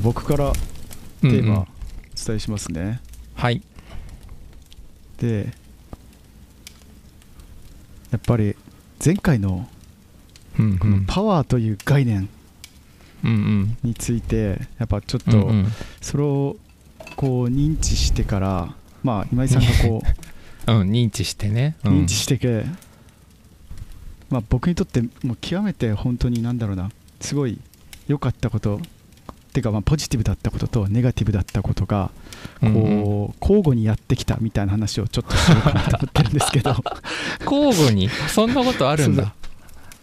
僕からテーマお伝えしますね、はい。でやっぱり前回のうんこのパワーという概念うんうん。についてやっぱちょっとうんうん。それをこう認知してからまあ今井さんがこう うん認知してね、うん。認知してけ、まあ、僕にとってもう極めて本当になんだろうなすごい良かったことっていうかまあポジティブだったこととネガティブだったことがこう、交互にやってきたみたいな話をちょっとしようかなと思ってるんですけど。交互に？そんなことあるんだ。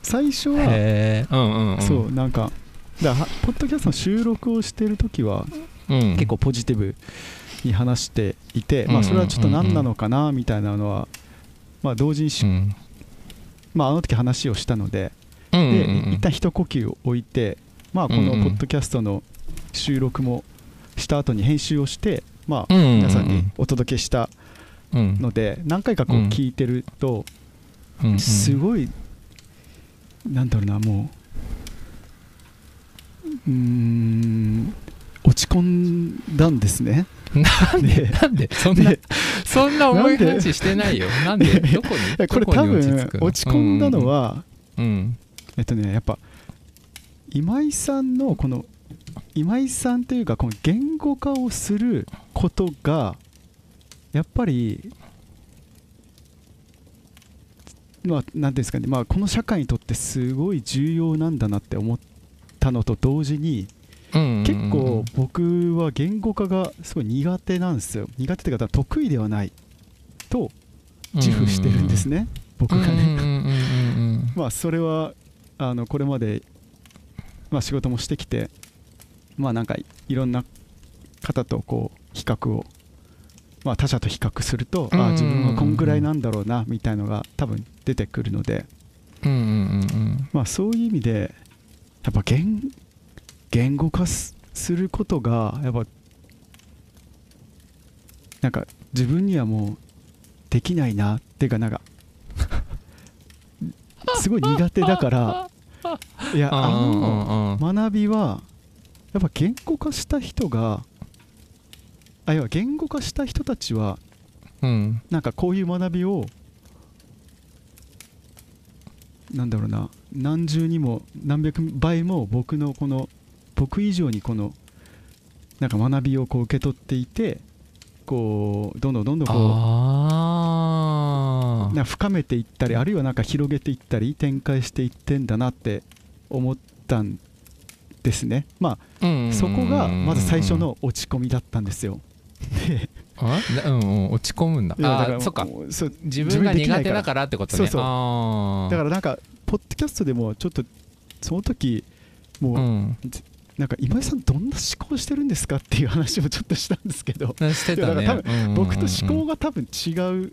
最初はうんうんうん。そうなんかだからポッドキャストの収録をしてる時はうん、結構ポジティブに話していて、うんまあ、それはちょっと何なのかなみたいなのは、まあ、同時にし、うん。まあ、あの時話をしたのででうん一旦一呼吸を置いて、まあ、このポッドキャストの収録もした後に編集をして、まあ、皆さんにお届けしたうん。ので何回かこううん聞いてるとすごいなんだろうなもううーん落ち込んだんですね。なんででなんでそんなでそんな重い話してないよ。なんでどこにこれ多分落ち込んだのは、うん。えっとねやっぱ今井さんのこの今井さんというかこの言語化をすることがやっぱりまあ何ていうんですかねまあこの社会にとってすごい重要なんだなって思ったのと同時に結構僕は言語化がすごい苦手なんですよ。苦手というか得意ではないと自負してるんですね。僕がね。まあそれはあのこれまで、まあ、仕事もしてきてまあなんかいろんな方とこう比較を、まあ、他者と比較すると、うんああ自分はこんぐらいなんだろうなみたいのが多分出てくるので、うんうんうんうん。まあ、そういう意味でやっぱ言言語化すすることがやっぱなんか自分にはもうできないなっていうかなんか すごい苦手だからいやあのの学びはやっぱ言語化した人があいや言語化した人たちはうん。なんかこういう学びをなんだろうな何重にも何百倍も僕のこの僕以上にこのなんか学びをこう受け取っていてこうどんどんどんどんこあうな深めていったりあるいはなんか広げていったり展開していってんだなって思ったんですね。まああそこがまず最初の落ち込みだったんですよ。うんうん落ち込むんだ。あそっか。もうそう自分が苦手だからってことね。そうそう。だからなんかポッドキャストでもちょっとその時もう、うん。なんか今井さんどんな思考してるんですかっていう話をちょっとしたんですけど。してたね。だかうんうんうん僕と思考が多分違う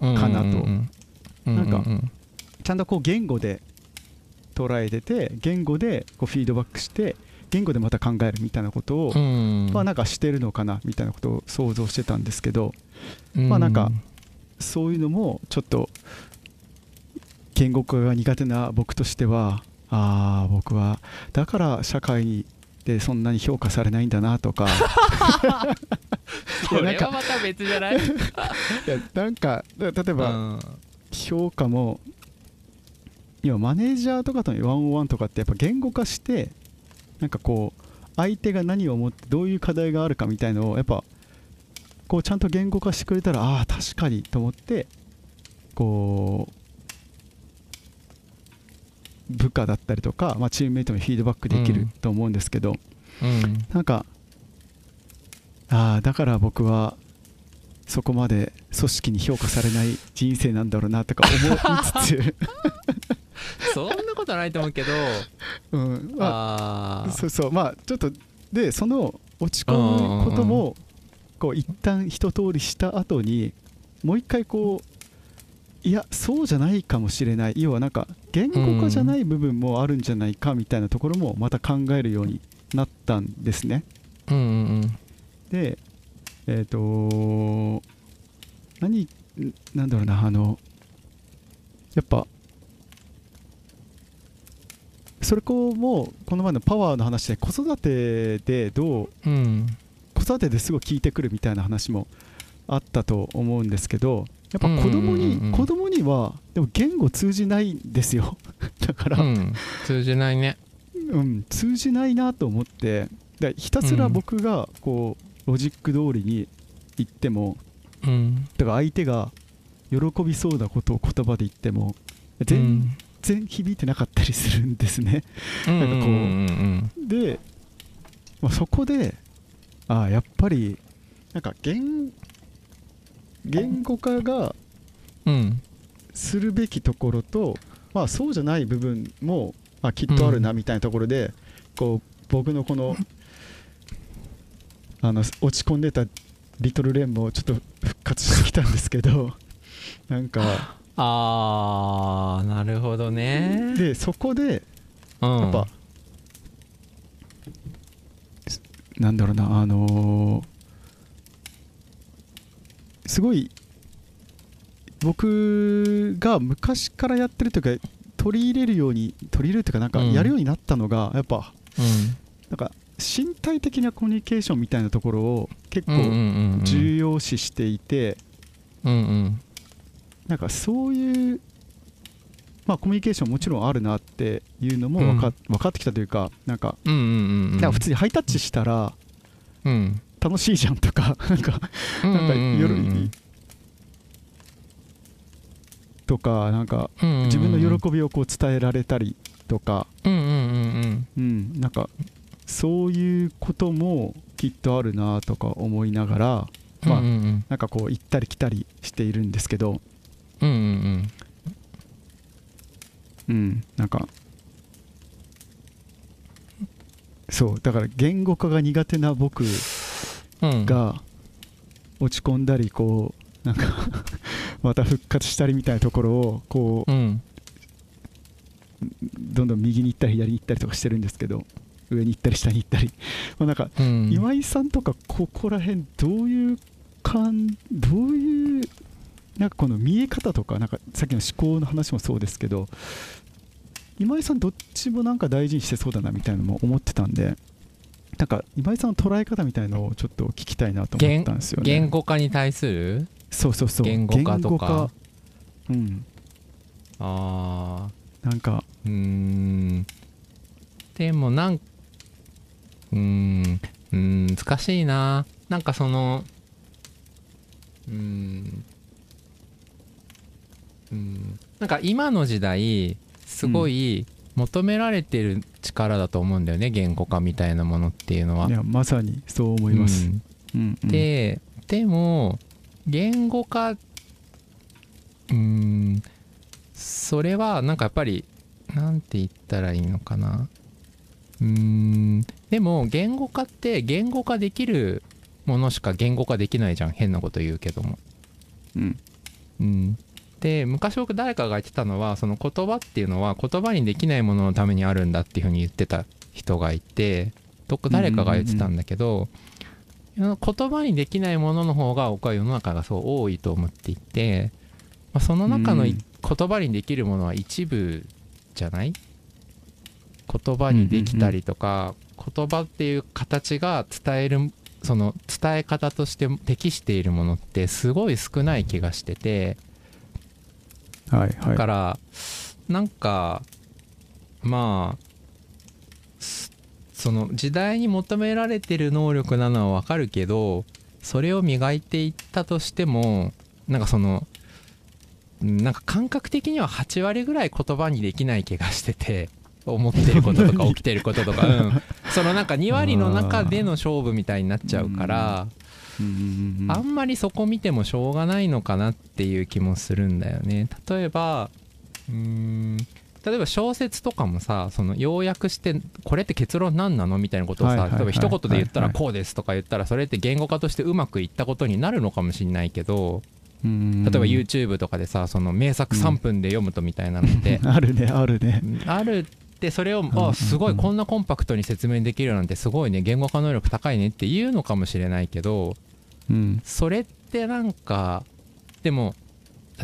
かなと。うんうんうん。なんかちゃんとこう言語で捉えてて言語でこうフィードバックして言語でまた考えるみたいなことを、うん。まあなんかしてるのかなみたいなことを想像してたんですけどまあなんかそういうのもちょっと言語化が苦手な僕としてはああ僕はだから社会でそんなに評価されないんだなとか。それはまた別じゃない？いやなんかだ例えばうん。評価も今マネージャーとかとのワンオンワンとかってやっぱ言語化してなんかこう相手が何を思ってどういう課題があるかみたいのをやっぱこうちゃんと言語化してくれたらああ確かにと思ってこう部下だったりとか、まあ、チームメイトにフィードバックできるうんと思うんですけど、うん。なんかああだから僕はそこまで組織に評価されない人生なんだろうなとか思いつつ、そんなことないと思うけど。うん。まあ、あー。そうそう。まあちょっとでその落ち込むこともこう一旦一通りした後にもう一回こういやそうじゃないかもしれない。要はなんか言語化じゃない部分もあるんじゃないかみたいなところもまた考えるようになったんですね。うんうんでえっ、と何んなんだろうなあのやっぱそれこもこの前のパワーの話で子育てでどううん子育てですごい効いてくるみたいな話もあったと思うんですけどやっぱ子供に、うんうんうん。うん子供にはでも言語通じないんですよ。だから、うんうん通じないね。通じないなと思ってでひたすら僕がこうロジック通りに言ってもうん。だから相手が喜びそうなことを言葉で言っても全然響いてなかったりするんですね。うんなんかこう。で、まあ、そこでああやっぱりなんか言言語化がするべきところと、まあ、そうじゃない部分も、まあ、きっとあるなみたいなところで、こう僕のこのあの落ち込んでたリトルレンもちょっと復活してきたんですけどなんか あーなるほどね。でそこでうん。やっぱ、なんだろうなあのーすごい僕が昔からやってるというか取り入れるように取り入れるというかなんかうん。やるようになったのが、やっぱうん。なんか身体的なコミュニケーションみたいなところを結構重要視していて、うんうんなんかそういう、まあ、コミュニケーションもちろんあるなっていうのも分か,、分かってきたというかなんか普通にハイタッチしたらうん。楽しいじゃんとか なんかうんなんか夜うん。うんとかなんかうん自分の喜びをこう伝えられたりとか、うんなんかそういうこともきっとあるなとか思いながら、うんまあなんかこう行ったり来たりしているんですけど、うんうんうん、なんかそうだから言語化が苦手な僕うんうんが落ち込んだりこうなんか また復活したりみたいなところをこううん。どんどん右に行ったり左に行ったりとかしてるんですけど上に行ったり下に行ったり、まあ、なんかうん。今井さんとかここら辺どういう感どういうなんかこの見え方とかなんかさっきの思考の話もそうですけど今井さんどっちもなんか大事にしてそうだなみたいなのも思ってたんでなんか今井さんの捉え方みたいのをちょっと聞きたいなと思ったんですよね。言語化に対する？そうそうそう。言語化とか？言語化。うん。ああなんか。うーん。でもなんうーん。うーん難しいな。なんかそのうーんうーん。なんか今の時代すごい求められてる力だと思うんだよね言語化みたいなものっていうのは。いやまさにそう思います。うん。うんうん。ででも言語化うーんそれはなんかやっぱりなんて言ったらいいのかな。うーん。でも言語化って言語化できるものしか言語化できないじゃん変なこと言うけども。うん。うんで昔僕誰かが言ってたのはその言葉っていうのは言葉にできないもののためにあるんだっていうふうに言ってた人がいてどこ誰かが言ってたんだけど、言葉にできないものの方が僕は世の中がそう多いと思っていて、まあ、その中の言葉にできるものは一部じゃない？言葉にできたりとか、言葉っていう形が伝えるその伝え方として適しているものってすごい少ない気がしててはいはい。だからなんかまあすその時代に求められてる能力なのはわかるけどそれを磨いていったとしてもなんかそのうんなんか感覚的には8割ぐらい言葉にできない気がしてて思ってることとか 起きてることとか、うん、そのなんか2割の中での勝負みたいになっちゃうからあんまりそこ見てもしょうがないのかなっていう気もするんだよね。例えばうーん例えば小説とかもさその要約してこれって結論何なのみたいなことをさ、例えば一言で言ったらこうですとか言ったらそれって言語化としてうまくいったことになるのかもしれないけどうん例えば YouTube とかでさその名作3分で読むとみたいなのって、あるねあるね。あるってそれをあすごいこんなコンパクトに説明できるなんてすごいね言語化能力高いねって言うのかもしれないけどうん。それってなんかでも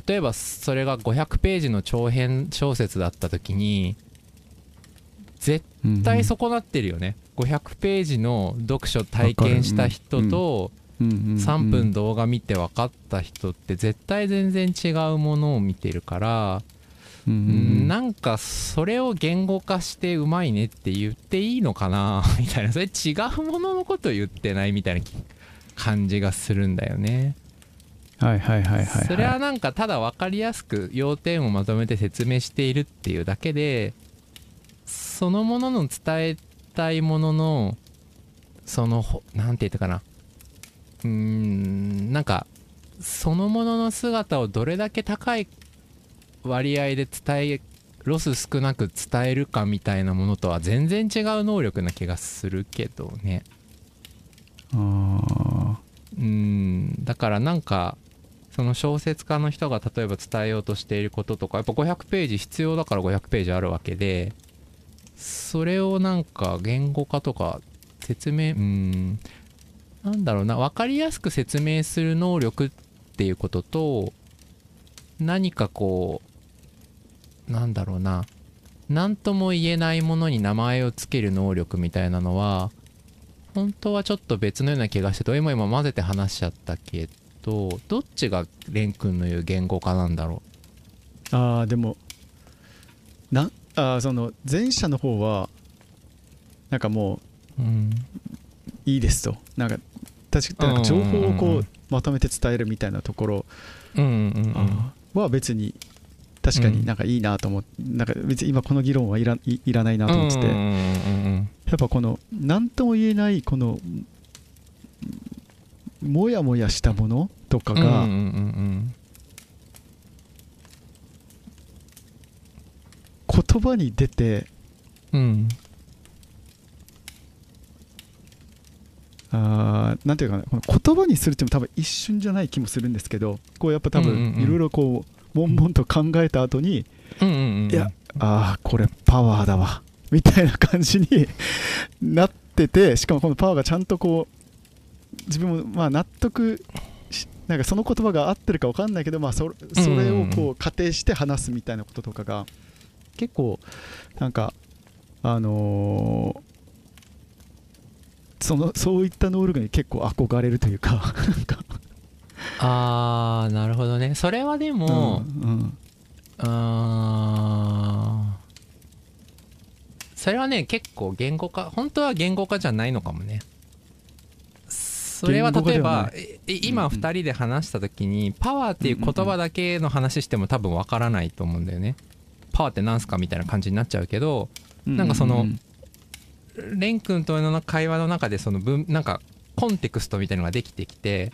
例えばそれが500ページの長編小説だった時に絶対損なってるよね、500ページの読書体験した人と3分動画見て分かった人って絶対全然違うものを見てるからうんなんかそれを言語化してうまいねって言っていいのかなみたいな。それ違うもののこと言ってないみたいな感じがするんだよね。はいはいはいはい、それはなんかただ分かりやすく要点をまとめて説明しているっていうだけでそのものの伝えたいもののその何て言ったかな。うーんなんかそのものの姿をどれだけ高い割合で伝えロス少なく伝えるかみたいなものとは全然違う能力な気がするけどねうん。だからなんかその小説家の人が例えば伝えようとしていることとかやっぱ500ページ必要だから500ページあるわけでそれをなんか言語化とか説明うん。なんだろうな分かりやすく説明する能力っていうことと何かこうなんだろうな何とも言えないものに名前を付ける能力みたいなのは本当はちょっと別のような気がしてどれも今混ぜて話しちゃったけどどっちが蓮くんの言う言語化なんだろう？ああでもなあその前者の方はなんかもう、うん、いいですと。なんか確かに情報をこうまとめて伝えるみたいなところは別に確かになんかいいなと思って、うん、なんか別に今この議論はいらいらないなと思ってて、やっぱこの何とも言えないこのもやもやしたものとかが、言葉に出て、うん、あなんていうかなこの言葉にするっても多分一瞬じゃない気もするんですけどこうやっぱ多分いろいろこう悶々と考えた後に、いやああこれパワーだわ。みたいな感じに なっててしかもこのパワーがちゃんとこう自分もまあ納得なんかその言葉が合ってるか分かんないけど、まあ、そそれをこう仮定して話すみたいなこととかが結構なんかあのーそのそういった能力に結構憧れるというか あーなるほどね。それはでも、うんうん、あそれはね結構言語化本当は言語化じゃないのかもね。それは例えば今2人で話した時にパワーっていう言葉だけの話しても多分わからないと思うんだよね。パワーって何すかみたいな感じになっちゃうけどなんかその蓮くん。との会話の中でその文なんかコンテクストみたいのができてきて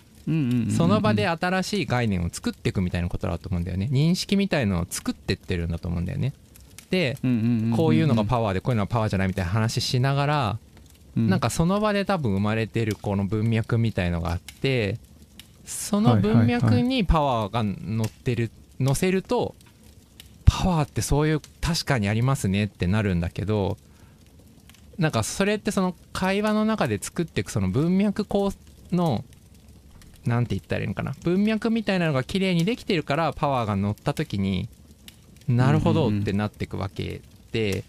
その場で新しい概念を作っていくみたいなことだと思うんだよね。認識みたいのを作ってってるんだと思うんだよね。でこういうのがパワーでこういうのはパワーじゃないみたいな話しながらなんかその場で多分生まれてるこの文脈みたいのがあってその文脈にパワーが乗ってる乗せるとパワーってそういう確かにありますねってなるんだけどなんかそれってその会話の中で作っていくその文脈の何て言ったらいいのかな？文脈みたいなのが綺麗にできてるからパワーが乗った時になるほどってなっていくわけで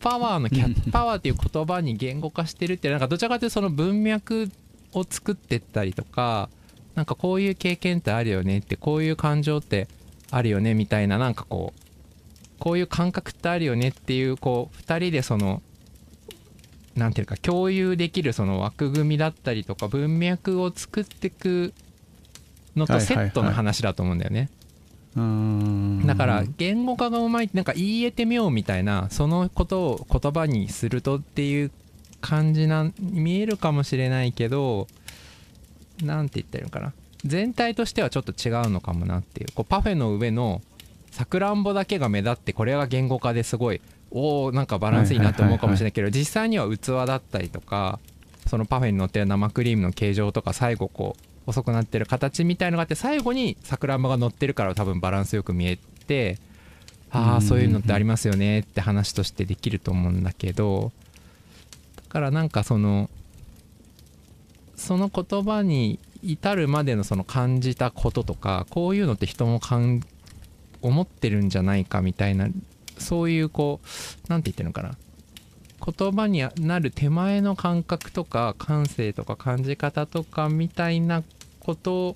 パワーのキャパワーっていう言葉に言語化してるってなんかどちらかというとその文脈を作ってったりとかなんかこういう経験ってあるよねってこういう感情ってあるよねみたいななんかこうこういう感覚ってあるよねっていうこう2人でその何ていうか共有できるその枠組みだったりとか文脈を作っていくのとセットの話だと思うんだよね。だから言語化がうまいなんか言い得てみようみたいなそのことを言葉にするとっていう感じな見えるかもしれないけど何て言ってるのかな。全体としてはちょっと違うのかもなっていう。こうパフェの上のさくらんぼだけが目立ってこれが言語化ですごいおおなんかバランスいいなと思うかもしれないけど実際には器だったりとかそのパフェに乗ってる生クリームの形状とか最後こう細くなってる形みたいのがあって最後にさくらんぼが乗ってるから多分バランスよく見えてああそういうのってありますよねって話としてできると思うんだけどだからなんかそのその言葉に至るまでのその感じたこととかこういうのって人も思ってるんじゃないかみたいなそういうこう何て言ってるのかな。言葉になる手前の感覚とか感性とか感じ方とかみたいなこと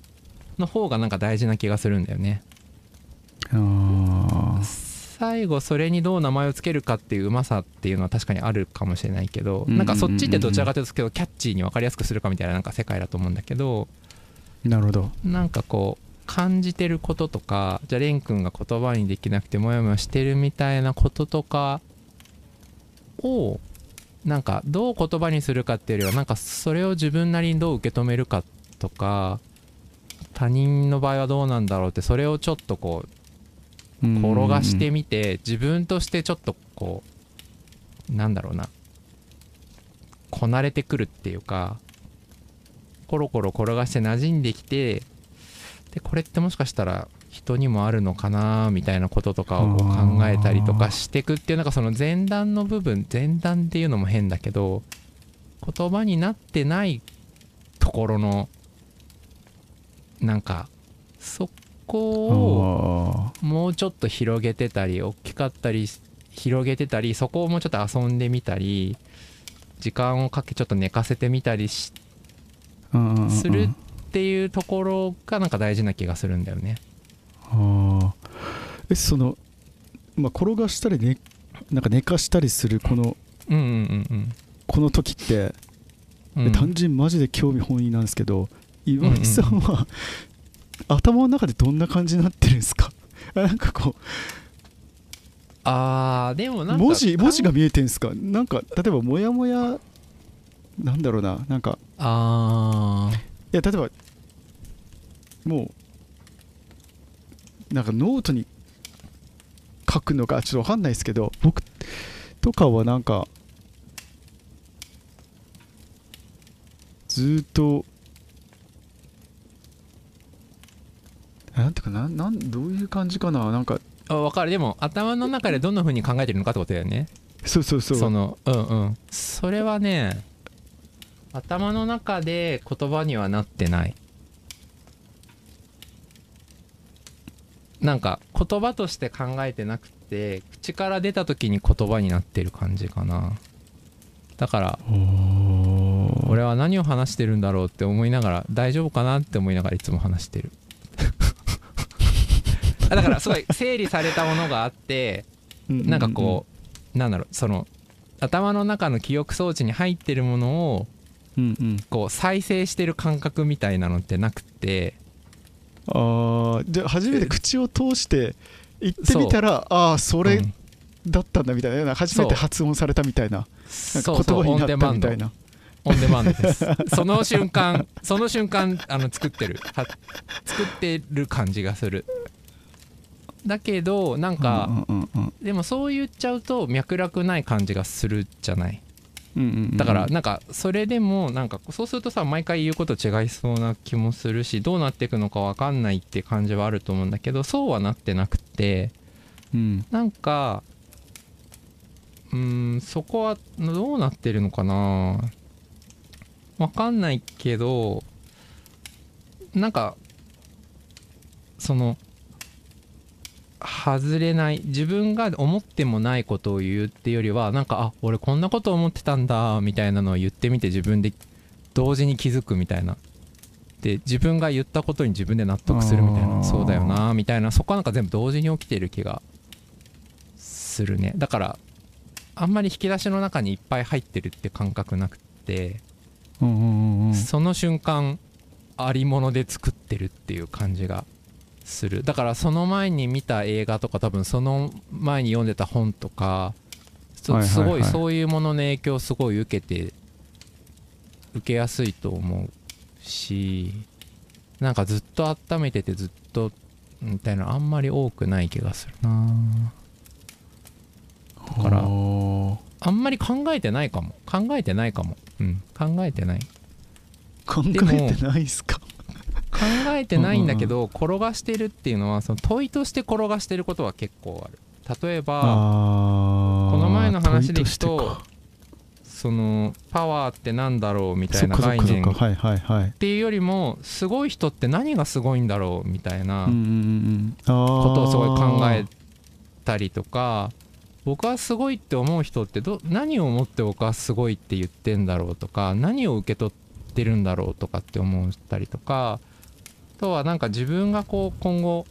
の方がなんか大事な気がするんだよね。あ最後それにどう名前をつけるかっていううまさっていうのは確かにあるかもしれないけどなんかそっちってどちらかというとキャッチーに分かりやすくするかみたいななんか世界だと思うんだけど。ーなるほど。なんかこう感じてることとかじゃあ蓮くんが言葉にできなくてモヤモヤしてるみたいなこととかをなんかどう言葉にするかっていうよりはなんかそれを自分なりにどう受け止めるかとか他人の場合はどうなんだろうってそれをちょっとこう転がしてみて自分としてちょっとこうなんだろうなこなれてくるっていうかコロコロ転がして馴染んできてでこれってもしかしたら人にもあるのかなみたいなこととかを考えたりとかしていくっていうなんかその前段の部分前段っていうのも変だけど言葉になってないところのなんかそこをあもうちょっと広げてたり大きかったり広げてたりそこをもうちょっと遊んでみたり時間をかけちょっと寝かせてみたりしするっていうところがなんか大事な気がするんだよね。あー。えその、まあ、転がしたり、ね、なんか寝かしたりするこのうんうんこの時って、うん。うん。単純にマジで興味本位なんですけど岩井さんは、頭の中でどんな感じになってるんですか？あなんかこあーでもうなんか文字文字が見えてるんですか？なんか例えばモヤモヤなんだろうななんか。あいや例えばもうなんかノートに書くのかちょっと分かんないですけど僕とかはなんかずーっとなんていうかななんどういう感じかな？なんかーあ分かる。でも頭の中でどんな風に考えてるのかってことだよね。そうそうそう。そのうんうん。それはね頭の中で言葉にはなってない。なんか言葉として考えてなくて口から出た時に言葉になってる感じかな。だから俺は何を話してるんだろうって思いながら大丈夫かなって思いながらいつも話してる。あだからすごい整理されたものがあってなんかこうなんだろうその頭の中の記憶装置に入ってるものをうんうん、こう再生してる感覚みたいなのってなくて。あーじゃあ初めて口を通して言ってみたらああそれうんだったんだみたいな、初めて発音されたみたいなな言葉になったみたいな。オンデマンドです。その瞬間その瞬間あの作ってる。は作ってる感じがする。だけどなんか、うんうんうん。でもそう言っちゃうと脈絡ない感じがするじゃない？だからなんかそれでもなんかそうするとさ毎回言うこと違いそうな気もするしどうなっていくのか分かんないって感じはあると思うんだけどそうはなってなくてうん。なんかうーんそこはどうなってるのかな。分かんないけどなんかその外れない自分が思ってもないことを言うってよりはなんかあ俺こんなこと思ってたんだみたいなのを言ってみて自分で同時に気づくみたいな。で自分が言ったことに自分で納得するみたいな。そうだよなみたいな。そこはなんか全部同時に起きてる気がするね。だからあんまり引き出しの中にいっぱい入ってるって感覚なくて、うんうんうんうん。その瞬間ありもので作ってるっていう感じがする。だからその前に見た映画とか多分その前に読んでた本とかすごいそういうものの影響をすごい受けて受けやすいと思うしなんかずっと温めててずっとみたいなあんまり多くない気がするな。だからあんまり考えてないかも。考えてないかも。うん。考えてない。考えてないっすか？考えてないんだけど転がしてるっていうのはその問いとして転がしてることは結構ある。例えばこの前の話でいくとそのパワーってなんだろうみたいな概念。っていうよりもすごい人って何がすごいんだろうみたいなことをすごい考えたりとか僕はすごいって思う人ってど何を思って僕はすごいって言ってんだろうとか何を受け取ってるんだろうとかって思ったりとかあとはなんか自分がこう今後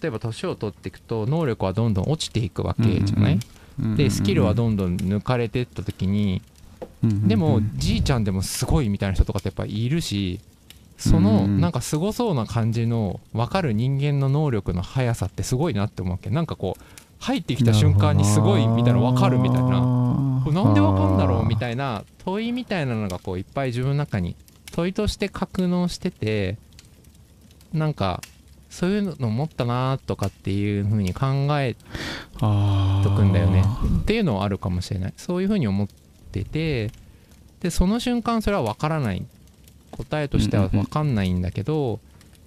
例えば年を取っていくと能力はどんどん落ちていくわけじゃない、でスキルはどんどん抜かれていった時にでもじいちゃんでもすごいみたいな人とかってやっぱいるしそのなんかすごそうな感じの分かる人間の能力の速さってすごいなって思うわけ。なんかこう入ってきた瞬間にすごいみたいな分かるみたいな。なんで分かるんだろう？みたいな問いみたいなのがこういっぱい自分の中に問いとして格納しててなんかそういうの思ったなとかっていう風に考えとくんだよね。っていうのはあるかもしれない。そういう風に思っててでその瞬間それは分からない。答えとしては分かんないんだけど、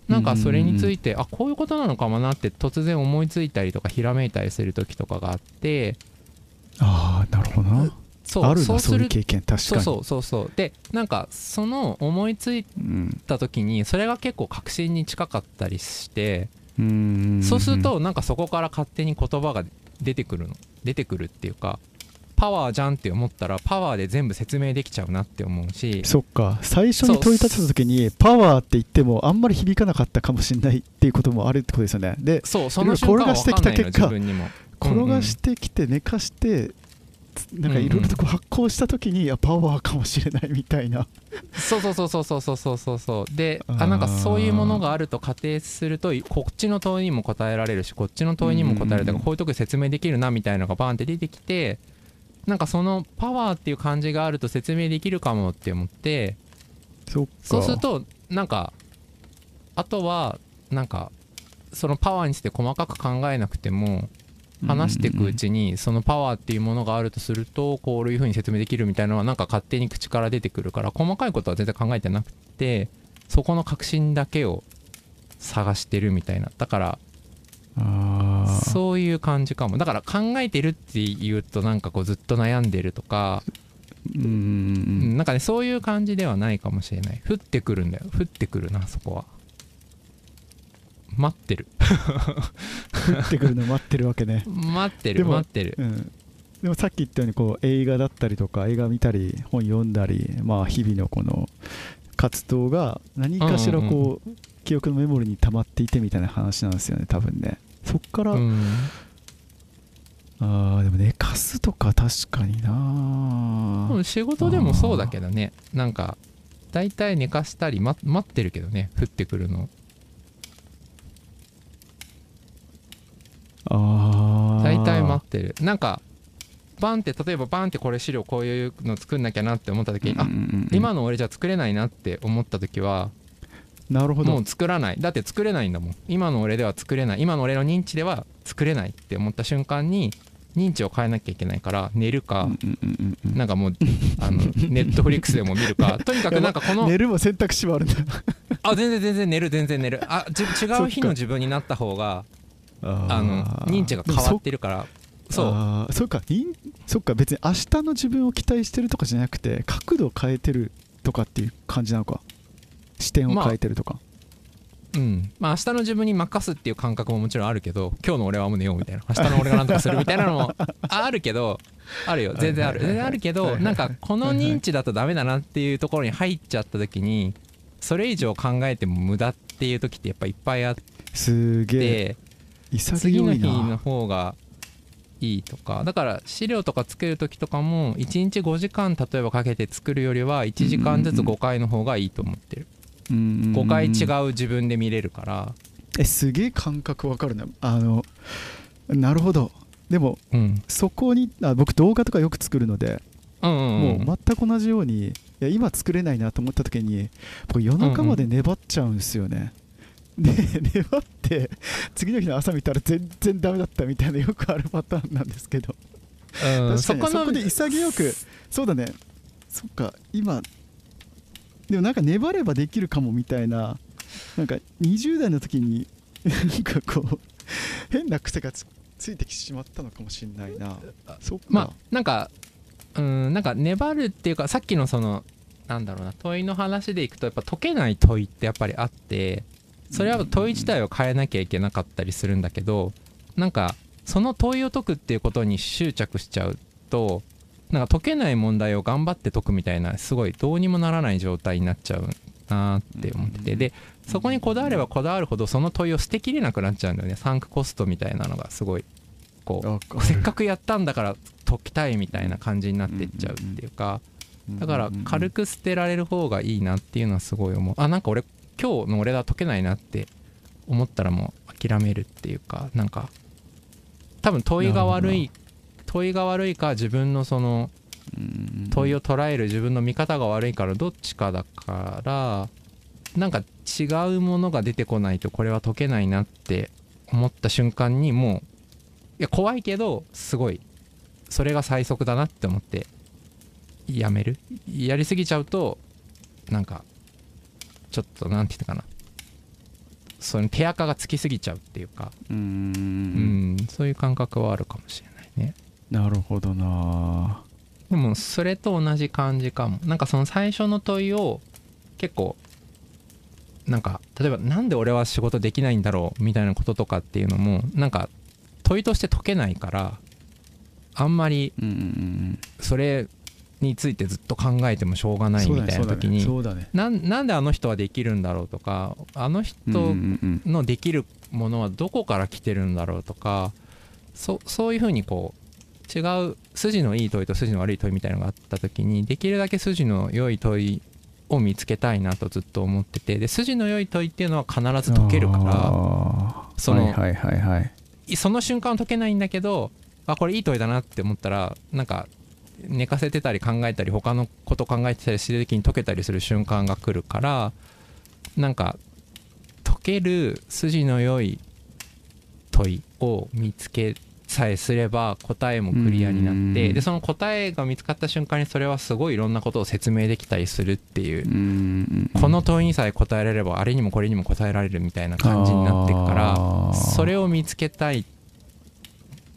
なんかそれについて、あこういうことなのかもなって突然思いついたりとかひらめいたりする時とかがあってああなるほどなそうあるなそういう経験確かに。そうそうそう。そうでなんかその思いついた時にそれが結構確信に近かったりしてそうするとなんかそこから勝手に言葉が出てくるの出てくるっていうかパワーじゃんって思ったらパワーで全部説明できちゃうなって思うしそっか。最初に問い立てた時にパワーって言ってもあんまり響かなかったかもしれないっていうこともあるってことですよね。でそうその瞬間は分かんないの自分にも。転がしてきて寝かしてなんかいろいろとこう発酵した時に、うん、パワーかもしれないみたいな。そうそうそうそうそうそうそうそうそうであなんかそういうものがあると仮定するとこっちの問いにも答えられるしこっちの問いにも答えられる。とかこういうとこ説明できるなみたいなのがバーンって出てきてなんかそのパワーっていう感じがあると説明できるかもって思って。そうするとなんかあとはなんかそのパワーにして細かく考えなくても話していくうちにそのパワーっていうものがあるとするとこういうふうに説明できるみたいなのはなんか勝手に口から出てくるから細かいことは全然考えてなくてそこの確信だけを探してるみたいな。だからそういう感じかも。だから考えてるっていうとなんかこうずっと悩んでるとかうんなんかねそういう感じではないかもしれない。降ってくるんだよ。降ってくるなそこは待ってる。降ってくるの待ってるわけね。待ってる待ってる、うん、でもさっき言ったようにこう映画だったりとか映画見たり本読んだりまあ日々のこの活動が何かしらこう記憶のメモリに溜まっていてみたいな話なんですよね多分ね。そっから、うん、あでも寝かすとか確かにな仕事でもそうだけどね。なんか大体寝かしたり、ま、待ってるけどね降ってくるのあ大体待ってる。なんかバンって例えばバンってこれ資料こういうの作んなきゃなって思った時に、あ今の俺じゃ作れないなって思った時はなるほど。もう作らない。だって作れないんだもん。今の俺では作れない。今の俺の認知では作れないって思った瞬間に認知を変えなきゃいけないから寝るか、なんかもうあのネットフリックスでも見るか。とにかくなんかこの寝るも選択肢もあるんだ。あ全然全然寝る全然寝る。あじ違う日の自分になった方があの認知が変わってるから。そう。そうか。そっか。別に明日の自分を期待してるとかじゃなくて角度を変えてるとかっていう感じなのか。視点を変えてるとか、まあ、うん。まあ明日の自分に任すっていう感覚ももちろんあるけど今日の俺はもう寝ようみたいな。明日の俺が何とかするみたいなのも あるけどあるよ。全然ある。全然あるけどなんかこの認知だとダメだなっていうところに入っちゃった時にそれ以上考えても無駄っていう時ってやっぱいっぱいあってすげえ次の日の方がいいとか。だから資料とか作る時とかも1日5時間例えばかけて作るよりは1時間ずつ5回の方がいいと思ってる、5回違う自分で見れるから。えすげえ感覚わかるなあのなるほど。でも、うん、そこにあ僕動画とかよく作るので、うんうんうん、もう全く同じようにいや今作れないなと思った時に僕夜中まで粘っちゃうんですよね、で 粘って次の日の朝見たら全然ダメだったみたいなよくあるパターンなんですけど、うん、そこそこで潔くそうだね。そっか今でもなんか粘ればできるかもみたいななんか20代の時になんかこう変な癖がつついてきてしまったのかもしれないな。そっか。まあなんかうんなんか粘るっていうかさっきのそのなんだろうな問いの話でいくとやっぱ解けない問いってやっぱりあってそれは問い自体を変えなきゃいけなかったりするんだけどなんかその問いを解くっていうことに執着しちゃうとなんか解けない問題を頑張って解くみたいなすごいどうにもならない状態になっちゃうなって思っててでそこにこだわればこだわるほどその問いを捨てきれなくなっちゃうんだよね。サンクコストみたいなのがすごいこうせっかくやったんだから解きたいみたいな感じになっていっちゃうっていうかだから軽く捨てられる方がいいなっていうのはすごい思う。あなんか俺今日の俺は解けないなって思ったらもう諦めるっていうかなんか多分問いが悪い問いが悪いか自分のその問いを捉える自分の見方が悪いからどっちかだからなんか違うものが出てこないとこれは解けないなって思った瞬間にもういや怖いけどすごいそれが最速だなって思ってやめる？やりすぎちゃうとなんかちょっとなんて言うかな。その手垢がつきすぎちゃうっていうか。うん。そういう感覚はあるかもしれないね。なるほどな。でもそれと同じ感じかも。なんかその最初の問いを結構なんか例えばなんで俺は仕事できないんだろうみたいなこととかっていうのもなんか問いとして解けないからあんまりそれについてずっと考えてもしょうがないみたいな時になんであの人はできるんだろうとかあの人のできるものはどこから来てるんだろうとかそそういうふうにこう違う筋のいい問いと筋の悪い問いみたいなのがあった時にできるだけ筋の良い問いを見つけたいなとずっと思っててで筋の良い問いっていうのは必ず解けるからその、その瞬間は解けないんだけどあこれいい問いだなって思ったらなんか寝かせてたり考えたり他のこと考えてたりしてる時に解けたりする瞬間が来るからなんか解ける筋の良い問いを見つけさえすれば答えもクリアになってでその答えが見つかった瞬間にそれはすごいいろんなことを説明できたりするっていうこの問いにさえ答えられればあれにもこれにも答えられるみたいな感じになっていくからそれを見つけたいって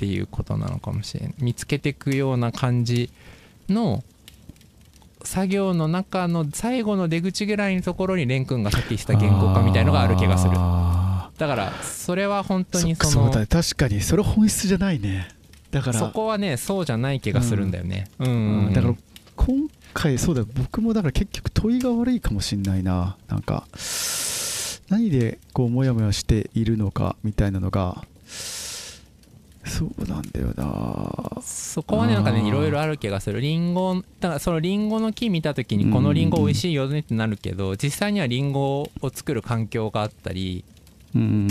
いうことなのかもしれない。見つけていくような感じの作業の中の最後の出口ぐらいのところに蓮くんがさっきした言語化みたいのがある気がする。だからそれは本当にそのそうだ確かにそれ本質じゃないね。だからそこはねそうじゃない気がするんだよね。うん、うん、だから今回そうだ僕もだから結局問いが悪いかもしんないな。なんか何でこうモヤモヤしているのかみたいなのがそうなんだよな。そこはねなんかねいろいろある気がする。リンゴだからそのリンゴの木見た時にこのリンゴ美味しいよねってなるけど実際にはリンゴを作る環境があったり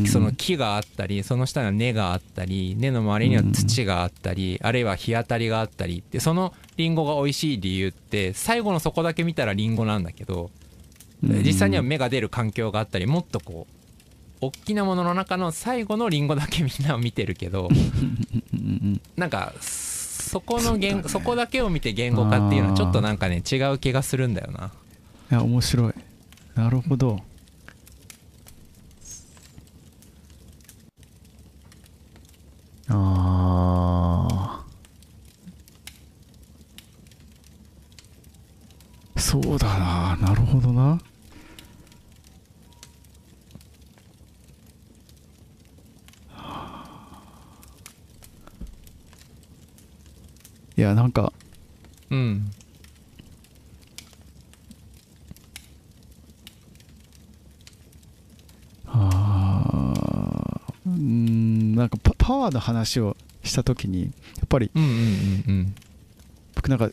その木があったりその下には根があったり根の周りには土があったりあるいは日当たりがあったりでそのリンゴが美味しい理由って最後の底だけ見たらリンゴなんだけど実際には芽が出る環境があったりもっとこう大きなものの中の最後のリンゴだけみんな見てるけど なんかそこの言、そこだけを見て言語化っていうのはちょっとなんかね違う気がするんだよな。いや面白い。なるほど。ああそうだな。なるほどないやなんかうん。あうんなんかパパワーの話をした時にやっぱり、うんうんうんうん、僕なんか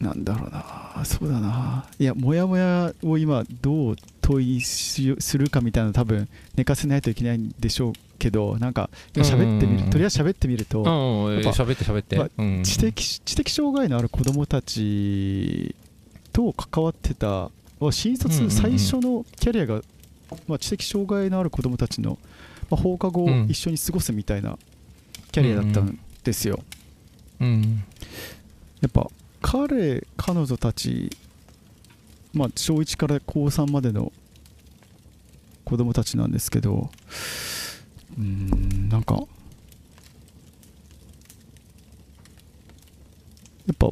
なんだろうなそうだな。いやモヤモヤを今どう問いするかみたいなの多分寝かせないといけないんでしょうけどなんか喋ってみる、とりあえず喋ってみると、喋って喋って、まあ、知的知的障害のある子どもたちと関わってた新卒最初のキャリアが、まあ、知的障害のある子どもたちの、まあ、放課後一緒に過ごすみたいなキャリアだったんですよ。うん、やっぱ彼彼女たちまあ小1から高3までの子供たちなんですけどうんなんかやっぱ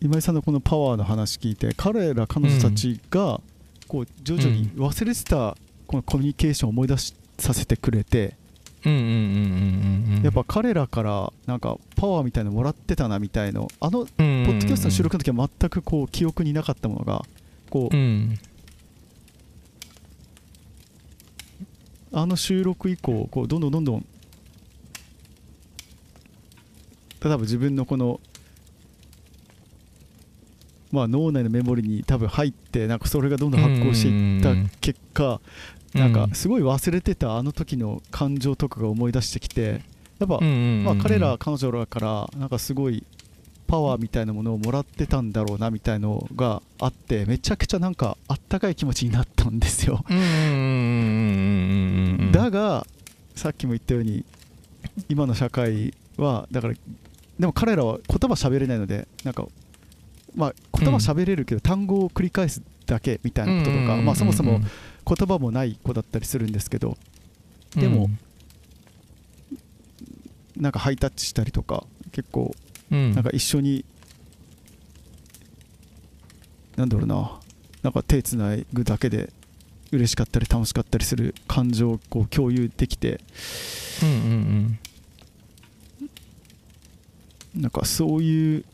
今井さんのこのパワーの話聞いて彼ら彼女たちがこう徐々に忘れてたこのコミュニケーションを思い出させてくれてやっぱ彼らからなんかパワーみたいのもらってたなみたいのあのポポッドキャストの収録の時は全くこう記憶になかったものがこう。うん。あの収録以降こうどんどんどんどん。例えば自分のこのまあ脳内のメモリに多分入ってなんかそれがどんどん発酵していった結果なんかすごい忘れてたあの時の感情とかが思い出してきてやっぱまあ彼ら彼女らからなんかすごいパワーみたいなものをもらってたんだろうなみたいのがあってめちゃくちゃなんかあったかい気持ちになったんですよ。だがさっきも言ったように今の社会はだからでも彼らは言葉喋れないのでなんかまあ言葉喋れるけど単語を繰り返すだけみたいなこととかまあそもそも言葉もない子だったりするんですけどでもなんかハイタッチしたりとか結構なんか一緒になんだろうな。なんか手つなぐだけで嬉しかったり楽しかったりする感情をこう共有できて。うんうんなんかそういう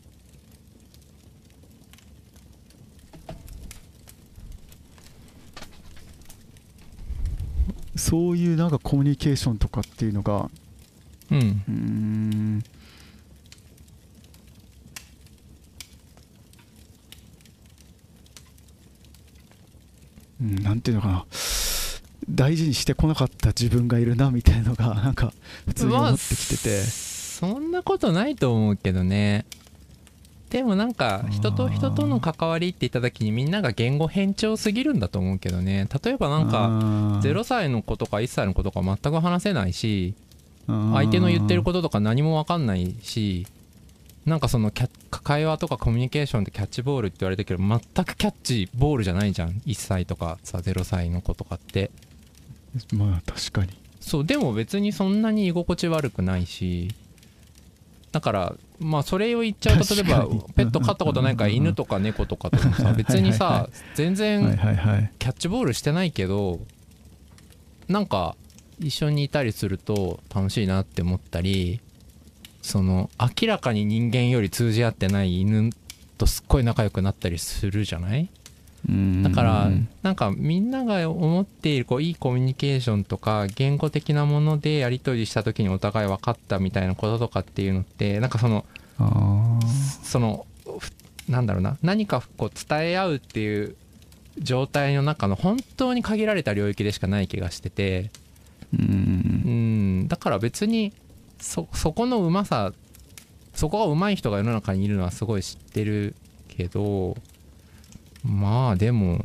そういうなんかコミュニケーションとかっていうのがうんうんていうのかな。大事にしてこなかった自分がいるなみたいのが なんか普通に思ってきてて、そんなことないと思うけどね。でもなんか人と人との関わりって言った時にみんなが言語偏重すぎるんだと思うけどね。例えばなんか0歳の子とか1歳の子とか全く話せないし相手の言ってることとか何も分かんないしなんかそのキャ会話とかコミュニケーションでキャッチボールって言われてるけど全くキャッチボールじゃないじゃん。1歳とかさ0歳の子とかって。まあ確かに。そうでも別にそんなに居心地悪くないし。だからまあそれを言っちゃうと例えばペット飼ったことないから犬とか猫とかともさ 別にさ全はい然キャッチボールしてないけどなんか一緒にいたりすると楽しいなって思ったりその明らかに人間より通じ合ってない犬とすっごい仲良くなったりするじゃない？だからなんかみんなが思っているこういいコミュニケーションとか言語的なものでやり取りした時にお互い分かったみたいなこととかっていうのってなんかそのあそのふなんだろうな何かこう伝え合うっていう状態の中の本当に限られた領域でしかない気がしてて。うん。だから別にそそこのうまさそこがうまい人が世の中にいるのはすごい知ってるけどまあでも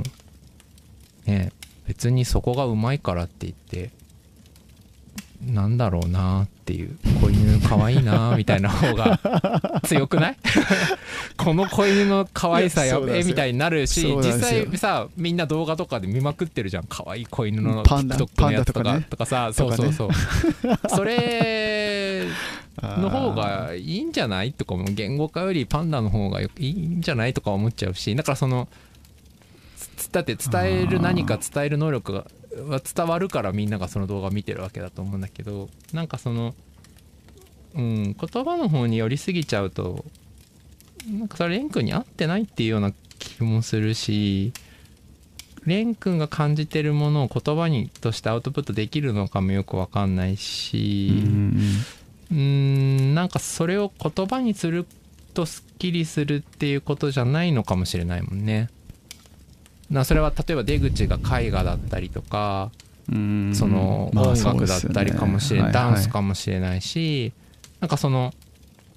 ね別にそこがうまいからって言ってなんだろうなっていう子犬かわいいなみたいな方が 強くない？この子犬の可愛さやべえみたいになるし実際さみんな動画とかで見まくってるじゃん。可愛い子犬のパンダ TikTok のやつとかとかね。とかさそうそうそう。それの方がいいんじゃない？とかも言語化よりパンダの方がよいいんじゃない？とか思っちゃうしだからそのつだって伝える何か伝える能力がは伝わるからみんながその動画を見てるわけだと思うんだけどなんかそのうん言葉の方に寄りすぎちゃうとなんかそれレン君に合ってないっていうような気もするしレン君が感じてるものを言葉にとしてアウトプットできるのかもよくわかんないし、うんうーん。なんかそれを言葉にするとすっきりするっていうことじゃないのかもしれないもんね。なそれは例えば出口が絵画だったりとかうんそのまあ音楽だったりかもしれない、ダンスかもしれないしなんかその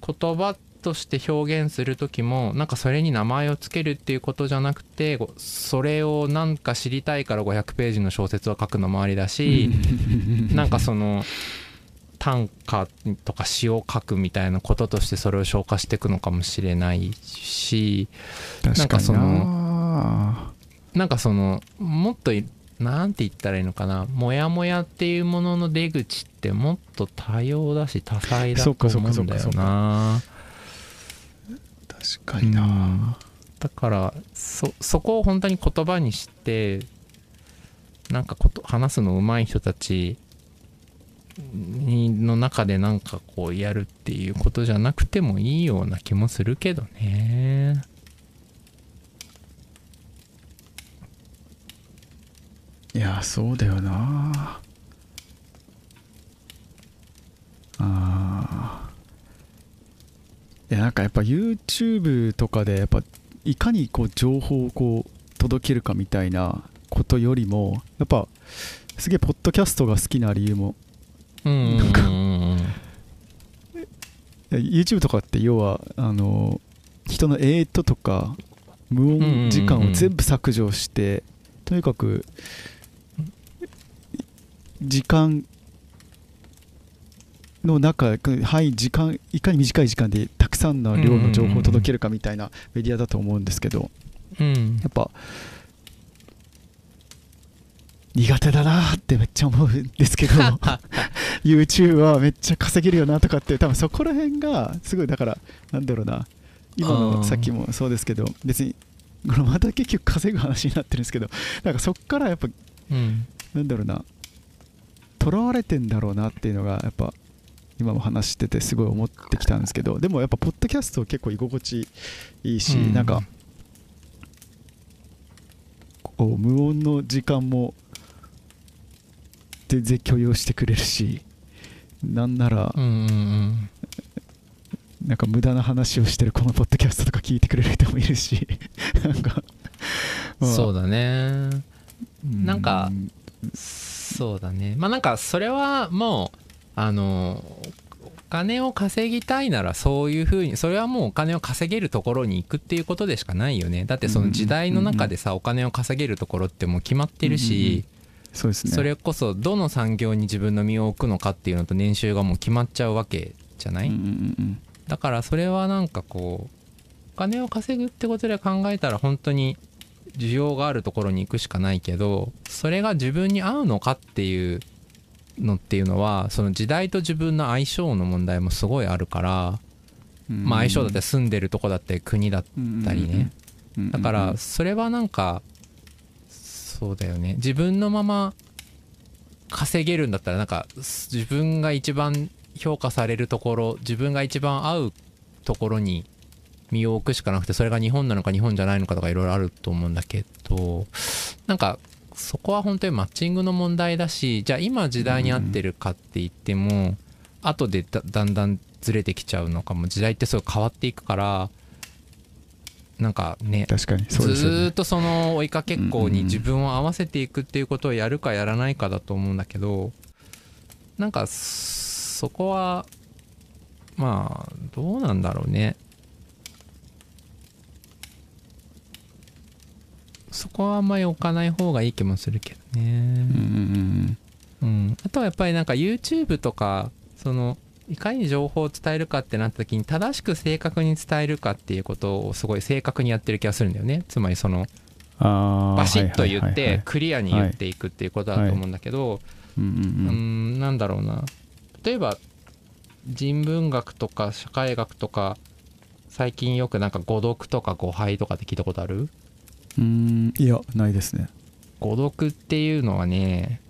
言葉として表現する時もなんかそれに名前を付けるっていうことじゃなくてごそれをなんか知りたいから500ページの小説を書くのもありだし、なんかその短歌とか詩を書くみたいなこととしてそれを消化していくのかもしれないしな。んかそななんかそのもっといなんて言ったらいいのかな？モヤモヤっていうものの出口ってもっと多様だし多彩だと思うんだよな。確かにな、うん。だからそそこを本当に言葉にしてなんかこと話すの上手い人たちの中でなんかこうやるっていうことじゃなくてもいいような気もするけどねいやそうだよな。あー。いやなんかやっぱ YouTube とかでやっぱいかにこう情報をこう届けるかみたいなことよりもやっぱすげえポッドキャストが好きな理由もなんか YouTube とかって要はあの人のエイトとか無音時間を全部削除して、とにかく時間の中はい時間いかに短い時間でたくさんの量の情報を届けるかみたいなメディアだと思うんですけどうん。やっぱ苦手だなってめっちゃ思うんですけど YouTube はめっちゃ稼げるよなとかって多分そこら辺がすごいだからなんだろうな。今あのーさっきもそうですけど別にこれまた結局稼ぐ話になってるんですけどなんかそっからやっぱうん。なんだろうな囚われてんだろうなっていうのがやっぱ今も話しててすごい思ってきたんですけどでもやっぱポッドキャスト結構居心地いいし、うん。なんかこう無音の時間も全然許容してくれるしなんならうんうんなんか無駄な話をしてるこのポッドキャストとか聞いてくれる人もいるし なんか、うんそうだだねなんかそうだね。まあなんかそれはもうあのお金を稼ぎたいならそういうふうにそれはもうお金を稼げるところに行くっていうことでしかないよね。だってその時代の中でさお金を稼げるところってもう決まってるしそうですね。それこそどの産業に自分の身を置くのかっていうのと年収がもう決まっちゃうわけじゃない、だからそれはなんかこうお金を稼ぐってことで考えたら本当に需要があるところに行くしかないけどそれが自分に合うのかっていうのっていうのはその時代と自分の相性の問題もすごいあるから、うん。まあ相性だって住んでるとこだって国だったりね、だからそれはなんかそうだよね。自分のまま稼げるんだったらなんか自分が一番評価されるところ自分が一番合うところに身を置くしかなくてそれが日本なのか日本じゃないのかとかいろいろあると思うんだけどなんかそこは本当にマッチングの問題だしじゃあ今時代に合ってるかって言っても後でだだんだんずれてきちゃうのかも。時代ってすごい変わっていくからなんかね確かにそうですよね。ずーっとその追いかけっこに自分を合わせていくっていうことをやるかやらないかだと思うんだけどなんかそこはまあどうなんだろうねそこはあんまり置かない方がいい気もするけどね、うんうんうん、あとはやっぱりなんか YouTube とかそのいかに情報を伝えるかってなった時に正しく正確に伝えるかっていうことをすごい正確にやってる気がするんだよね。つまりそのバシッと言ってクリアに言っていくっていうことだと思うんだけどうんなんだろうな。例えば人文学とか社会学とか最近よくなんか誤読とか誤配とかって聞いたことある？うーん。いやないですね。誤読っていうのはね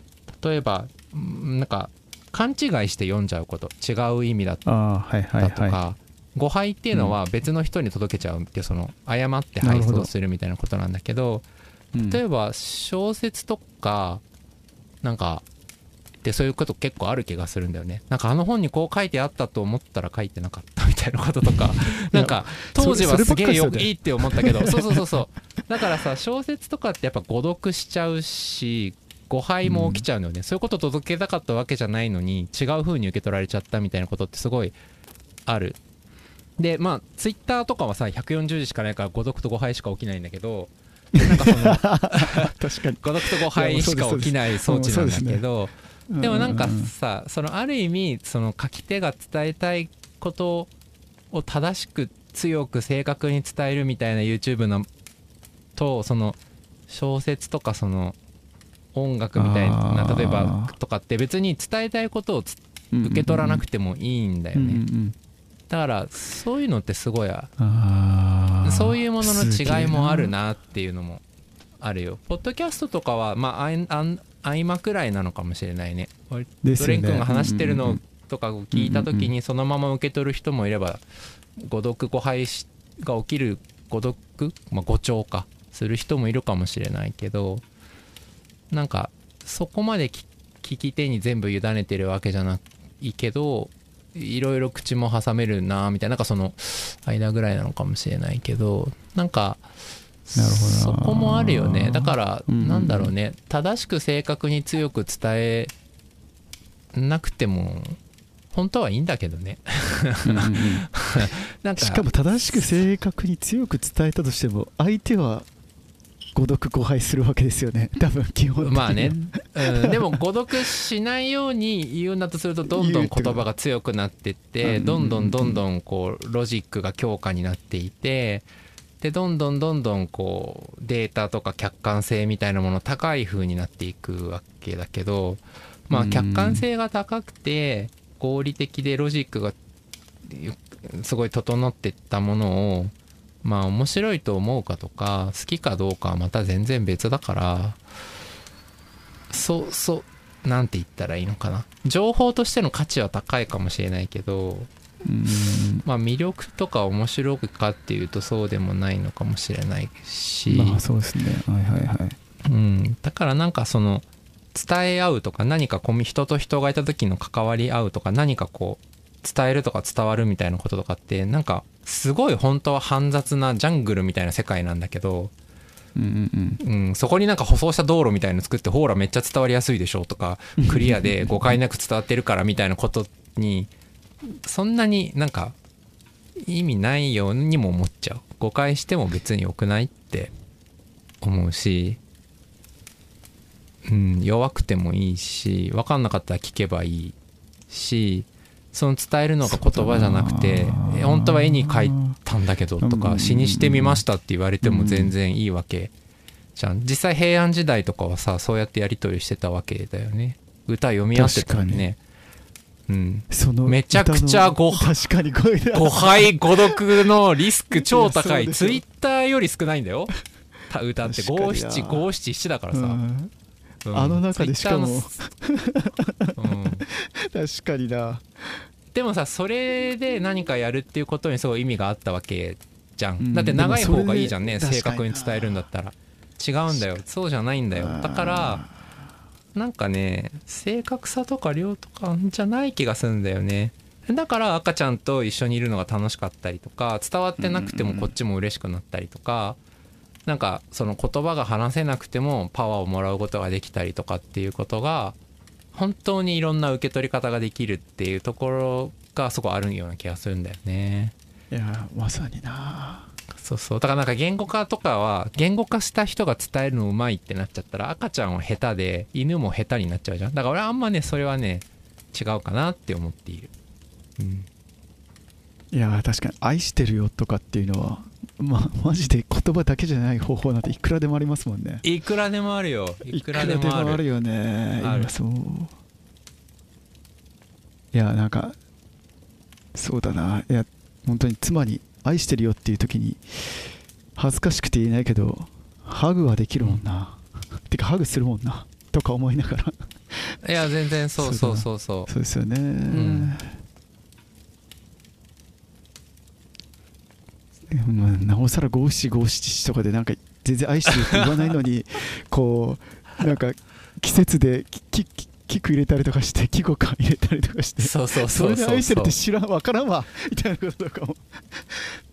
例えばうんなんか勘違いして読んじゃうこと違う意味だったああはいはいとか、は誤配っていうのは別の人に届けちゃうってその誤って配送するみたいなことなんだけど例えば小説とかなんかでそういうこと結構ある気がするんだよね。なんかあの本にこう書いてあったと思ったら書いてなかったみたいなこととか。なんか当時はすげえよいいって思ったけどそうそうそうそう。だからさ小説とかってやっぱ誤読しちゃうし誤配も起きちゃうのよね、そういうこと届けたかったわけじゃないのに違う風に受け取られちゃったみたいなことってすごいある。でまあツイッターとかはさ140字しかないから誤読と誤配しか起きないんだけどなんかその 確かに。誤読と誤配しか起きない装置なんだけどでもなんかさそのある意味その書き手が伝えたいことを正しく強く正確に伝えるみたいな YouTube のとその小説とかその音楽みたいな例えばとかって別に伝えたいことを受け取らなくてもいいんだよね。んだからそういうのってすごいそういうものの違いもある。すなっていうのもあるよ。ポッドキャストとかは、まあ、あんあん合間くらいなのかもしれないね。ドレン君が話してるのとかを聞いた時にそのまま受け取る人もいれば誤読誤配しが起きる誤読、まあ、誤調かする人もいるかもしれないけどなんかそこまで聞聞き手に全部委ねてるわけじゃないけどいろいろ口も挟めるなみたいななんかその間ぐらいなのかもしれないけどなんかなるほどな。そこもあるよね。だからうなんだろうね。正しく正確に強く伝えなくても本当はいいんだけどね。なんかしかも正しく正確に強く伝えたとしても相手は誤読誤配するわけですよね。多分基本的にまあね。うん、でも誤読しないように言うんだとするとどんどん言葉が強くなってってうん。どんどんどんどんこうロジックが強化になっていてでどんどんどんどんこうデータとか客観性みたいなもの高い風になっていくわけだけどまあうん。客観性が高くて合理的でロジックがすごい整ってったものをまあ面白いと思うかとか好きかどうかはまた全然別だからそうそうなんて言ったらいいのかな。情報としての価値は高いかもしれないけどうんまあ魅力とか面白くかっていうとそうでもないのかもしれないし、まあそうですね。はいはいはい。うん、だからなんかその伝え合うとか何か人と人がいた時の関わり合うとか何かこう伝えるとか伝わるみたいなこととかってなんかすごい本当は煩雑なジャングルみたいな世界なんだけど、うんうんうん、そこになんか舗装した道路みたいの作ってほらめっちゃ伝わりやすいでしょとかクリアで誤解なく伝わってるからみたいなことにそんなになんか意味ないようにも思っちゃう。誤解しても別に良くないって思うし、うん、弱くてもいいし分かんなかったら聞けばいいしその伝えるのが言葉じゃなくて本当は絵に描いたんだけどとうんか詩にしてみましたって言われても全然いいわけじゃん。実際平安時代とかはさそうやってやり取りしてたわけだよね。歌読み合ってたもんねうん。そのめちゃくちゃご歌の確かにご誤配誤読のリスク超高い。ツイッターより少ないんだよ。た歌って。五七五七七だからさ、うんうんあの中でしかもうん確かになでもさそれで何かやるっていうことにすごい意味があったわけじゃん、うんだって長い方がいいじゃんね正確に伝えるんだったら違うんだよそうじゃないんだよだからなんかね正確さとか量とかじゃない気がするんだよねだから赤ちゃんと一緒にいるのが楽しかったりとか伝わってなくてもこっちも嬉しくなったりとかなんかその言葉が話せなくてもパワーをもらうことができたりとかっていうことが本当にいろんな受け取り方ができるっていうところがそこあるような気がするんだよね。いやまさになそうそう。だからなんか言語化とかは言語化した人が伝えるのうまいってなっちゃったら赤ちゃんは下手で犬も下手になっちゃうじゃん。だから俺はあんまねそれはね違うかなって思っている。うん。いや確かに「愛してるよ」とかっていうのはま マジで言葉だけじゃない方法なんていくらでもありますもんね。いくらでもあるよ。いくらでもある。よね。あそう。いやなんかそうだな。いや本当に妻に「愛してるよ」っていう時に恥ずかしくて言えないけどハグはできるもんな、てかハグするもんな。とか思いながら。いや全然そうそうそうそうそう。ですよね、ん。まあなおさら五七五七七とかでなんか全然愛してるって言わないのにこうなんか季節できき菊入れたりとかして季語感入れたりとかしてそうそうそそう。そうれで愛してるって知らんわからんわみたいなこととかも。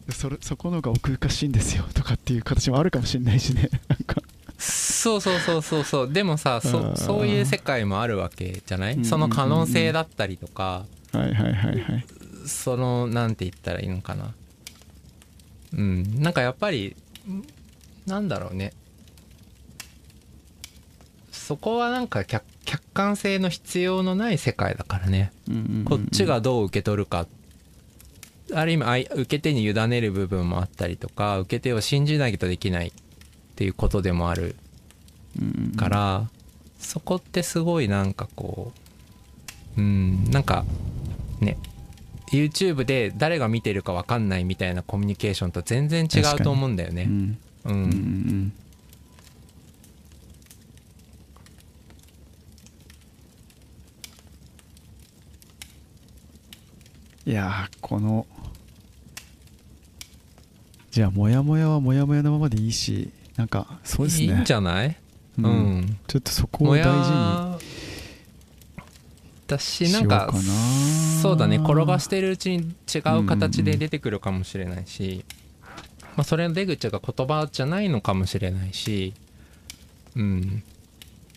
それそこの方が奥深しいんですよとかっていう形もあるかもしれないしねなんか。そうそうそうそうそう。でもさあそーそういう世界もあるわけじゃない？うんその可能性だったりとか。はいはいはいはい。そのなんて言ったらいいのかな。うん。なんかやっぱりんなんだろうねそこはなんか客客観性の必要のない世界だからね。こっちがどう受け取るか。ある意味受け手に委ねる部分もあったりとか受け手を信じないとできないっていうことでもあるから、そこってすごいなんかこううんなんかね YouTube で誰が見てるか分かんないみたいなコミュニケーションと全然違うと思うんだよね。うん。うんうんうんいやーこのじゃあモヤモヤはモヤモヤのままでいいしなんかそうですね。いいんじゃない？うん。うん。ちょっとそこをも大事にやだしなんかそうだね。転がしてるうちに違う形で出てくるかもしれないし、まあ、それの出口が言葉じゃないのかもしれないしうん。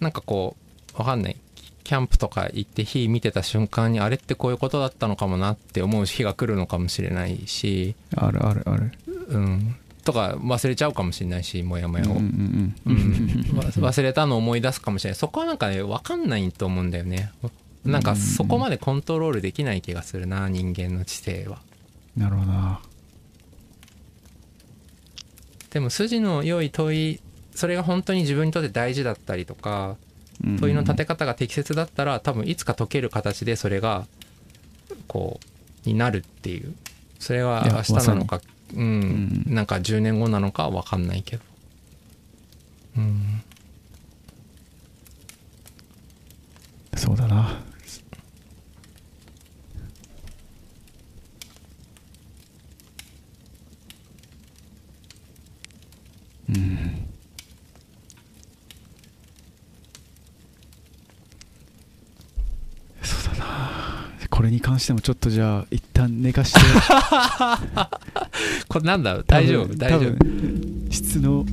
なんかこうわかんないキャンプとか行って火見てた瞬間にあれってこういうことだったのかもなって思う日が来るのかもしれないし、あるあるある。うん、とか忘れちゃうかもしれないしモヤモヤを、うんうんううん。ん。わ忘れたのを思い出すかもしれない。そこはなんかね分かんないと思うんだよね。なんかそこまでコントロールできない気がするな人間の知性は。なるほどな。でも筋の良い問いそれが本当に自分にとって大事だったりとか問いの立て方が適切だったら多分いつか解ける形でそれがこうになるっていう。それは明日なのかうん。うんなんか10年後なのかは分かんないけど。うん。そうだなうんそうだなこれに関してもちょっとじゃあ一旦寝かして。これなんだ？大丈多分夫大丈夫？質の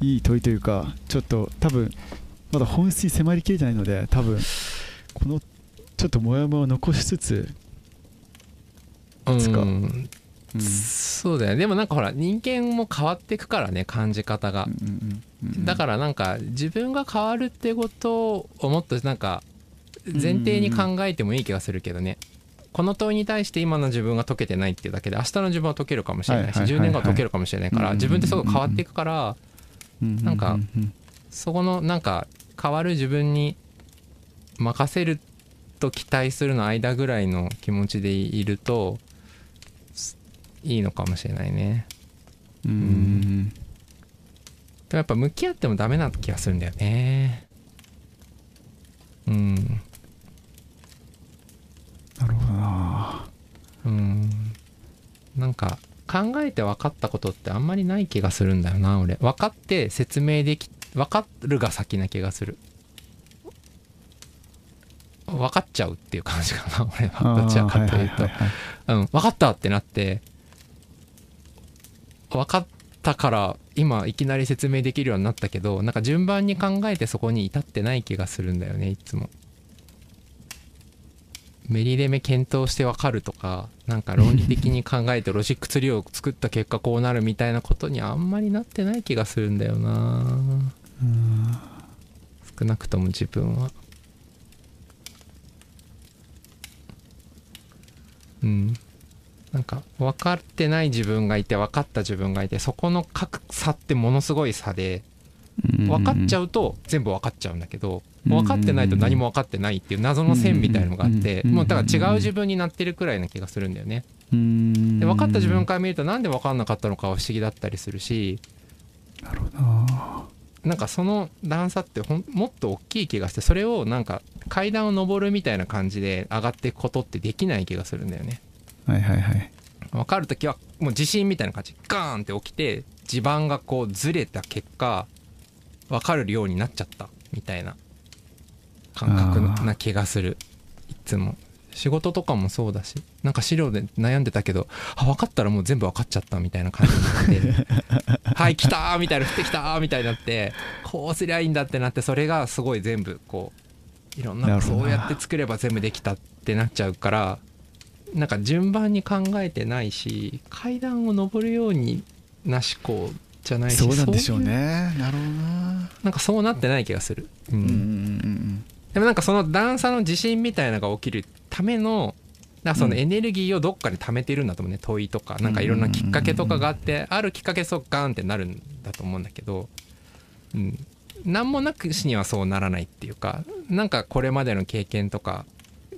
いい問いというかちょっと多分まだ本質に迫りきれてないので多分このちょっとモヤモヤを残しつつ、つか。うん。うん。そうだよね。でもなんかほら人間も変わっていくからね感じ方が。うんうんうんだからなんか自分が変わるってことをもっとなんか前提に考えてもいい気がするけどね。この問いに対して今の自分が解けてないっていうだけで明日の自分は解けるかもしれないしはいはいはいはい。10年後は解けるかもしれないから自分ってすごく変わっていくからうんなんかそこのなんか変わる自分に任せると期待するの間ぐらいの気持ちでいるとすいいのかもしれないね。うん。うん。でもやっぱ向き合ってもダメな気がするんだよね。うんなるほどな。うん。なんか考えて分かったことってあんまりない気がするんだよな俺。分かって説明でき分かるが先な気がする。分かっちゃうっていう感じかな 俺は。どちらかというと。うん。分かったってなって分かったから今いきなり説明できるようになったけどなんか順番に考えてそこに至ってない気がするんだよねいつもメリデメ検討して分かるとかなんか論理的に考えてロジックツリーを作った結果こうなるみたいなことにあんまりなってない気がするんだよな。うん少なくとも自分は。うん。なんか分かってない自分がいて分かった自分がいてそこの格差ってものすごい差で分かっちゃううと全部分かっちゃうんだけどうん分かってないと何も分かってないっていう謎の線みたいなのがあってうんもうだから違う自分になってるくらいな気がするんだよね。ん。で分かった自分から見るとなんで分かんなかったのかは不思議だったりするしなるほど。ななんかその段差ってほんもっと大きい気がしてそれをなんか階段を上るみたいな感じで上がっていくことってできない気がするんだよね。はいはいはい。分かる時はもう地震みたいな感じ。ガーンって起きて地盤がこうずれた結果分かるようになっちゃったみたいな感覚な気がする。いつも。仕事とかもそうだしなんか資料で悩んでたけどあ分かったらもう全部分かっちゃったみたいな感じになって はい来たーみたいな降ってきたーみたいになってこうすりゃいいんだってなってそれがすごい全部こういろんなそうやって作れば全部できたってなっちゃうからなんか順番に考えてないし階段を上るようにな思考じゃないしそうなんでしょうね。なるほどな。なんかそうなってない気がする、うんうんうんうんでもなんかその段差の地震みたいなのが起きるためのなんかそのうん。エネルギーをどっかに溜めてるんだと思うね問いとかなんかいろんなきっかけとかがあってあるきっかけそうガーンってなるんだと思うんだけど、うん、何もなくしにはそうならないっていうかなんかこれまでの経験とか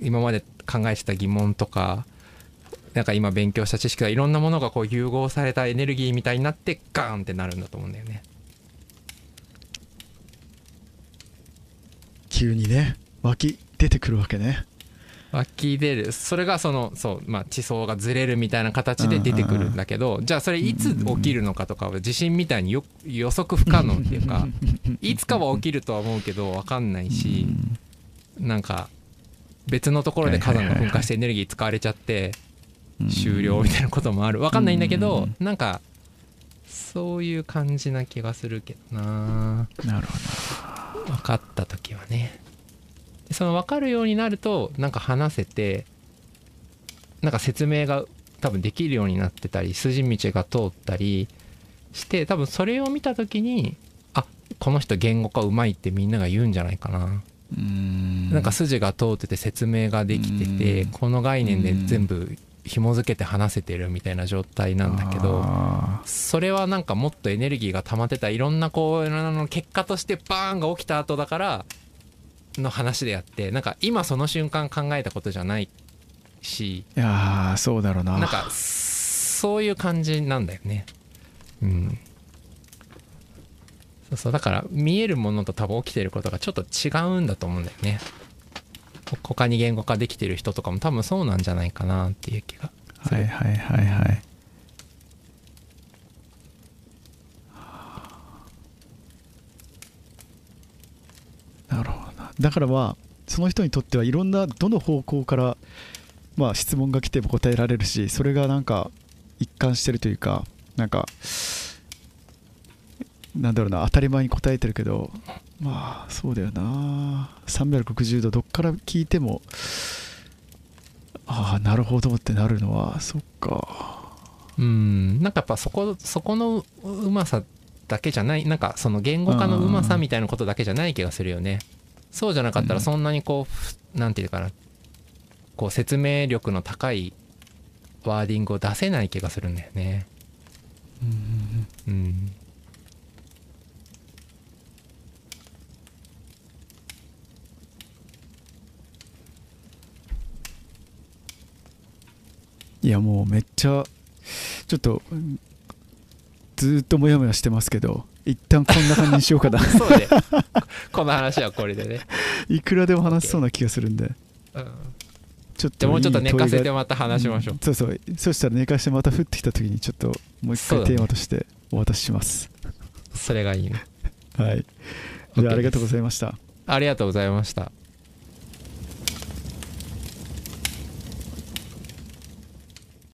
今まで考えてた疑問とかなんか今勉強した知識がいろんなものがこう融合されたエネルギーみたいになってガーンってなるんだと思うんだよね。急にね湧き出てくるわけね。湧き出る。それがそのそう、まあ、地層がずれるみたいな形で出てくるんだけどじゃあそれいつ起きるのかとかは地震みたいによ予測不可能っていうか いつかは起きるとは思うけど分かんないしなんか別のところで火山が噴火してエネルギー使われちゃって終了みたいなこともある。分かんないんだけどなんかそういう感じな気がするけどな。なるほ分かった時はね。でその分かるようになるとなんか話せてなんか説明が多分できるようになってたり筋道が通ったりして多分それを見た時にあこの人言語化うまいってみんなが言うんじゃないかな。どうん。なんか筋が通ってて説明ができててうん。この概念で全部紐付けて話せてるみたいな状態なんだけどあそれはなんかもっとエネルギーが溜まってたいろんなこうあの結果としてバーンが起きた後だからの話であってなんか今その瞬間考えたことじゃないしーいやーそうだろうな。なんかそういう感じなんだよね。うん。そうそう。だから見えるものと多分起きてることがちょっと違うんだと思うんだよね。ほ他に言語化できてる人とかも多分そうなんじゃないかなっていう気がはいはいはいはい。なるほどな。だからまあその人にとってはいろんなどの方向からまあ質問が来ても答えられるしそれがなんか一貫してるというかなんかなんだろうな当たり前に答えてるけどまあそうだよな。360度どっから聞いてもああなるほどってなるのはそっか。うん。なんかやっぱそこそこのううまさだけじゃないなんかその言語化のうまさみたいなことだけじゃない気がするよね。そうじゃなかったらそんなにこうふなんていうかな。こう説明力の高いワーディングを出せない気がするんだよね。うんいやもうめっちゃちょっとうんずーっとモヤモヤしてますけど一旦こんな感じにしようかな。そうでこの話はこれでね、いくらでも話せそうな気がするんで。うん、ちょっともうちょっと寝かせてまた話しましょう、そうそう。そしたら寝かしてまた降ってきた時にちょっともう一回テーマとしてお渡しします、それがいいね。はい。じゃあありがとうございました。ありがとうございました